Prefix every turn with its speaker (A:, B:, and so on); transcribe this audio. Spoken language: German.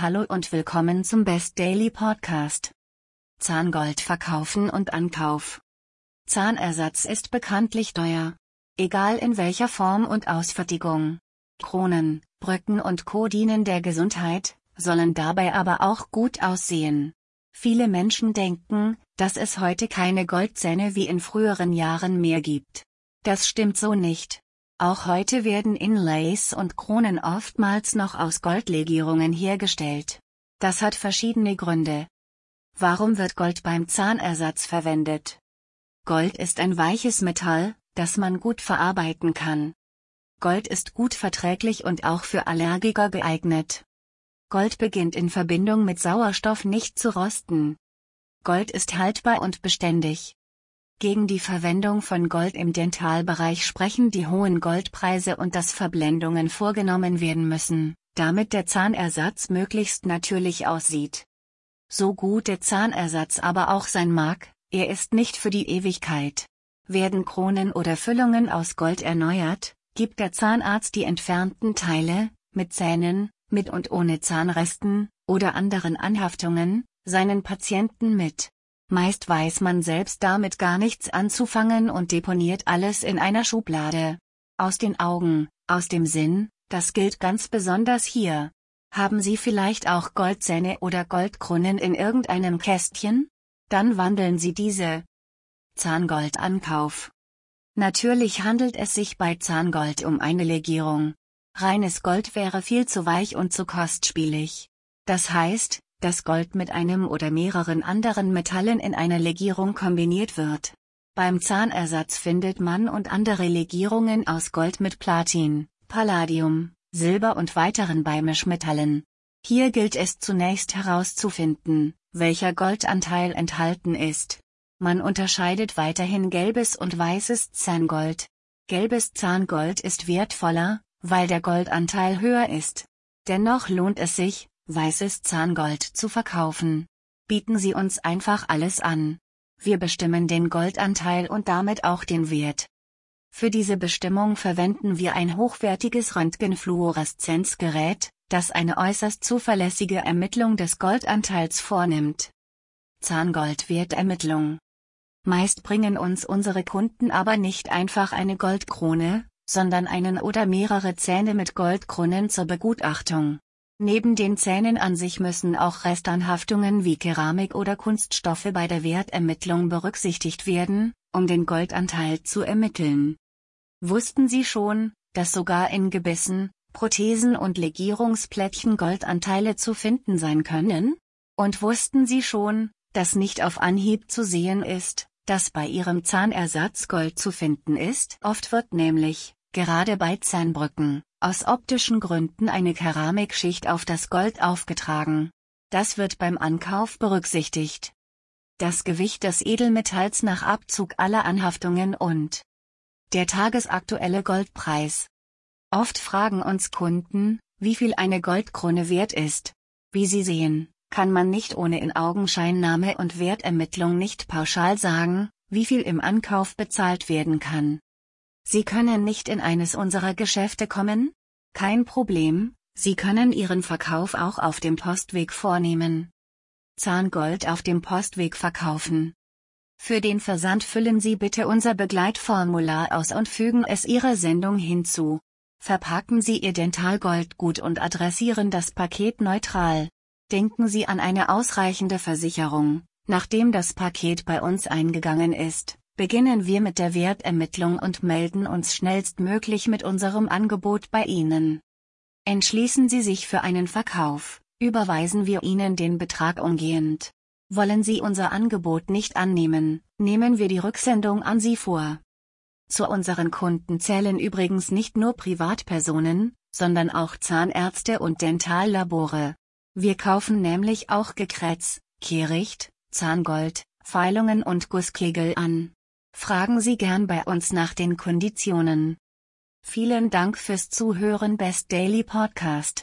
A: Hallo und willkommen zum Best Daily Podcast. Zahngold verkaufen und Ankauf. Zahnersatz ist bekanntlich teuer. Egal in welcher Form und Ausfertigung. Kronen, Brücken und Co. dienen der Gesundheit, sollen dabei aber auch gut aussehen. Viele Menschen denken, dass es heute keine Goldzähne wie in früheren Jahren mehr gibt. Das stimmt so nicht. Auch heute werden Inlays und Kronen oftmals noch aus Goldlegierungen hergestellt. Das hat verschiedene Gründe. Warum wird Gold beim Zahnersatz verwendet? Gold ist ein weiches Metall, das man gut verarbeiten kann. Gold ist gut verträglich und auch für Allergiker geeignet. Gold beginnt in Verbindung mit Sauerstoff nicht zu rosten. Gold ist haltbar und beständig. Gegen die Verwendung von Gold im Dentalbereich sprechen die hohen Goldpreise und dass Verblendungen vorgenommen werden müssen, damit der Zahnersatz möglichst natürlich aussieht. So gut der Zahnersatz aber auch sein mag, er ist nicht für die Ewigkeit. Werden Kronen oder Füllungen aus Gold erneuert, gibt der Zahnarzt die entfernten Teile, mit Zähnen, mit und ohne Zahnresten, oder anderen Anhaftungen, seinen Patienten mit. Meist weiß man selbst damit gar nichts anzufangen und deponiert alles in einer Schublade. Aus den Augen, aus dem Sinn, das gilt ganz besonders hier. Haben Sie vielleicht auch Goldzähne oder Goldkronen in irgendeinem Kästchen? Dann wandeln Sie diese. Zahngoldankauf. Natürlich handelt es sich bei Zahngold um eine Legierung. Reines Gold wäre viel zu weich und zu kostspielig. Das heißt, dass Gold mit einem oder mehreren anderen Metallen in einer Legierung kombiniert wird. Beim Zahnersatz findet man und andere Legierungen aus Gold mit Platin, Palladium, Silber und weiteren Beimischmetallen. Hier gilt es zunächst herauszufinden, welcher Goldanteil enthalten ist. Man unterscheidet weiterhin gelbes und weißes Zahngold. Gelbes Zahngold ist wertvoller, weil der Goldanteil höher ist. Dennoch lohnt es sich, weißes Zahngold zu verkaufen. Bieten Sie uns einfach alles an. Wir bestimmen den Goldanteil und damit auch den Wert. Für diese Bestimmung verwenden wir ein hochwertiges Röntgenfluoreszenzgerät, das eine äußerst zuverlässige Ermittlung des Goldanteils vornimmt. Zahngoldwertermittlung. Meist bringen uns unsere Kunden aber nicht einfach eine Goldkrone, sondern einen oder mehrere Zähne mit Goldkronen zur Begutachtung. Neben den Zähnen an sich müssen auch Restanhaftungen wie Keramik oder Kunststoffe bei der Wertermittlung berücksichtigt werden, um den Goldanteil zu ermitteln. Wussten Sie schon, dass sogar in Gebissen, Prothesen und Legierungsplättchen Goldanteile zu finden sein können? Und wussten Sie schon, dass nicht auf Anhieb zu sehen ist, dass bei Ihrem Zahnersatz Gold zu finden ist? Oft wird nämlich, gerade bei Zahnbrücken, aus optischen Gründen eine Keramikschicht auf das Gold aufgetragen. Das wird beim Ankauf berücksichtigt. Das Gewicht des Edelmetalls nach Abzug aller Anhaftungen und der tagesaktuelle Goldpreis. Oft fragen uns Kunden, wie viel eine Goldkrone wert ist. Wie Sie sehen, kann man nicht ohne in Augenscheinnahme und Wertermittlung nicht pauschal sagen, wie viel im Ankauf bezahlt werden kann. Sie können nicht in eines unserer Geschäfte kommen? Kein Problem, Sie können Ihren Verkauf auch auf dem Postweg vornehmen. Zahngold auf dem Postweg verkaufen. Für den Versand füllen Sie bitte unser Begleitformular aus und fügen es Ihrer Sendung hinzu. Verpacken Sie Ihr Dentalgold gut und adressieren das Paket neutral. Denken Sie an eine ausreichende Versicherung, nachdem das Paket bei uns eingegangen ist. Beginnen wir mit der Wertermittlung und melden uns schnellstmöglich mit unserem Angebot bei Ihnen. Entschließen Sie sich für einen Verkauf, überweisen wir Ihnen den Betrag umgehend. Wollen Sie unser Angebot nicht annehmen, nehmen wir die Rücksendung an Sie vor. Zu unseren Kunden zählen übrigens nicht nur Privatpersonen, sondern auch Zahnärzte und Dentallabore. Wir kaufen nämlich auch Gekrätz, Kehricht, Zahngold, Feilungen und Gusskegel an. Fragen Sie gern bei uns nach den Konditionen. Vielen Dank fürs Zuhören Best Daily Podcast.